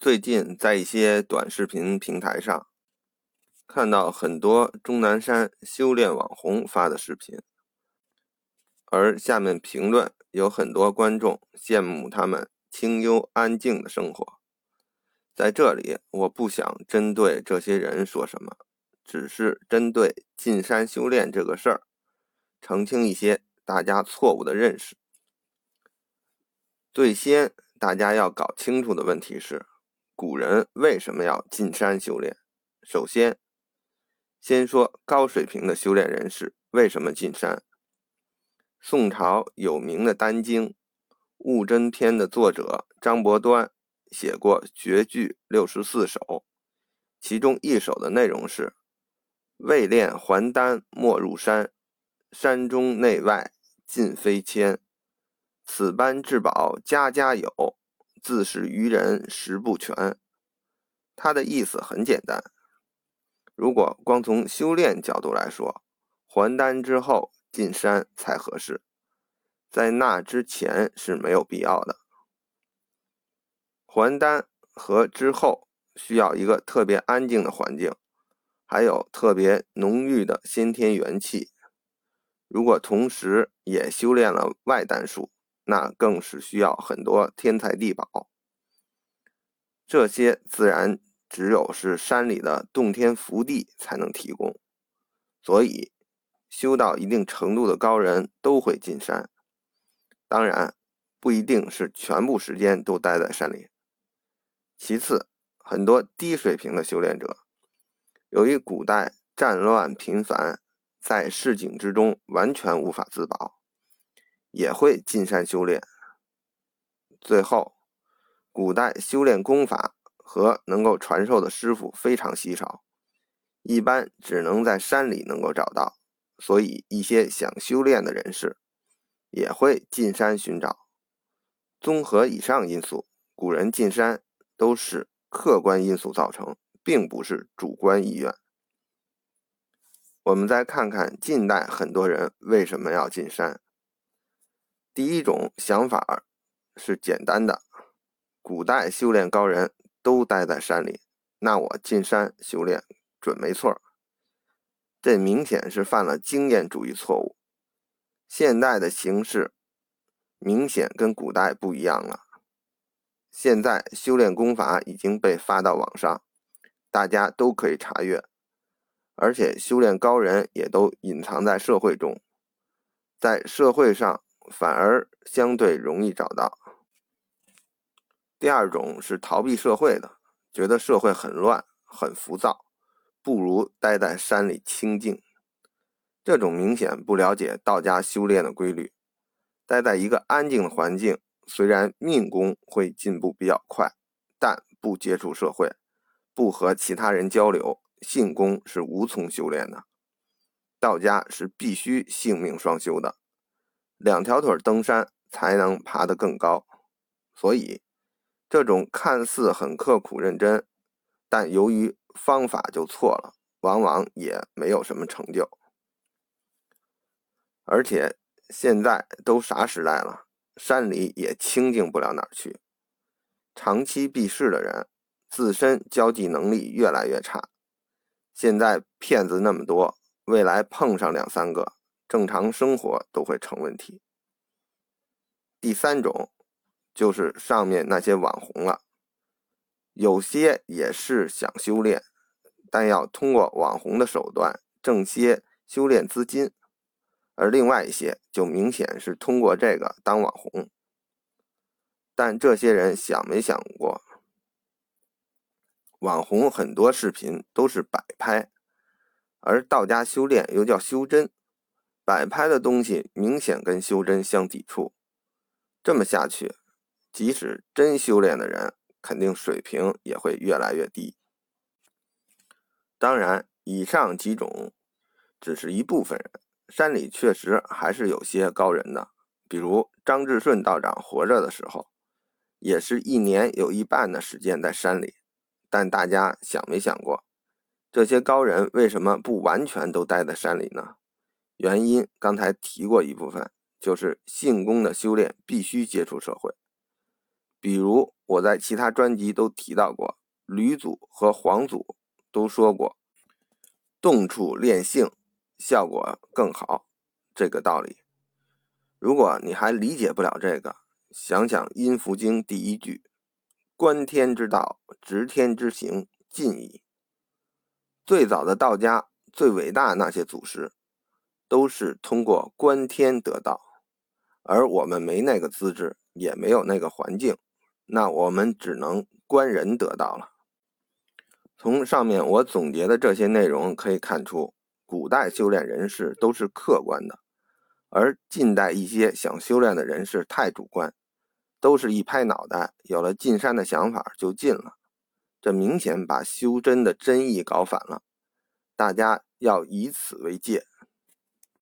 最近在一些短视频平台上看到很多钟南山修炼网红发的视频，而下面评论有很多观众羡慕他们清幽安静的生活。在这里，我不想针对这些人说什么，只是针对进山修炼这个事儿，澄清一些大家错误的认识。最先大家要搞清楚的问题是。古人为什么要进山修炼？首先，先说高水平的修炼人士为什么进山。宋朝有名的丹经《悟真篇》的作者张伯端写过绝句六十四首，其中一首的内容是：“未练还丹莫入山，山中内外尽非谦。此般至宝家家有。”自是愚人识不全，他的意思很简单。如果光从修炼角度来说，还丹之后进山才合适，在那之前是没有必要的。还丹和之后需要一个特别安静的环境，还有特别浓郁的先天元气。如果同时也修炼了外丹术，那更是需要很多天才地宝，这些自然只有是山里的洞天福地才能提供，所以修到一定程度的高人都会进山，当然不一定是全部时间都待在山里。其次，很多低水平的修炼者，由于古代战乱频繁，在市井之中完全无法自保。也会进山修炼。最后，古代修炼功法和能够传授的师傅非常稀少，一般只能在山里能够找到，所以一些想修炼的人士也会进山寻找。综合以上因素，古人进山都是客观因素造成，并不是主观意愿。我们再看看近代很多人为什么要进山。第一种想法是简单的，古代修炼高人都待在山里，那我进山修炼准没错。这明显是犯了经验主义错误。现代的形势明显跟古代不一样了。现在修炼功法已经被发到网上，大家都可以查阅，而且修炼高人也都隐藏在社会中，在社会上。反而相对容易找到。第二种是逃避社会的，觉得社会很乱、很浮躁，不如待在山里清静。这种明显不了解道家修炼的规律，待在一个安静的环境，虽然命功会进步比较快，但不接触社会，不和其他人交流，性功是无从修炼的。道家是必须性命双修的。两条腿登山才能爬得更高，所以这种看似很刻苦认真，但由于方法就错了，往往也没有什么成就。而且现在都啥时代了，山里也清静不了哪儿去。长期避世的人，自身交际能力越来越差。现在骗子那么多，未来碰上两三个。正常生活都会成问题。第三种就是上面那些网红了，有些也是想修炼，但要通过网红的手段挣些修炼资金，而另外一些就明显是通过这个当网红。但这些人想没想过，网红很多视频都是摆拍，而道家修炼又叫修真。摆拍的东西明显跟修真相抵触，这么下去，即使真修炼的人，肯定水平也会越来越低。当然，以上几种只是一部分人，山里确实还是有些高人的，比如张志顺道长活着的时候，也是一年有一半的时间在山里。但大家想没想过，这些高人为什么不完全都待在山里呢？原因刚才提过一部分，就是性功的修炼必须接触社会。比如我在其他专辑都提到过，吕祖和黄祖都说过，动处练性，效果更好，这个道理。如果你还理解不了这个，想想《阴符经》第一句：“观天之道，执天之行，尽矣。”最早的道家、最伟大那些祖师，都是通过观天得道，而我们没那个资质，也没有那个环境，那我们只能观人得道了。从上面我总结的这些内容可以看出，古代修炼人士都是客观的，而近代一些想修炼的人士太主观。都是一拍脑袋，有了进山的想法就进了，这明显把修真的真意搞反了。大家要以此为戒。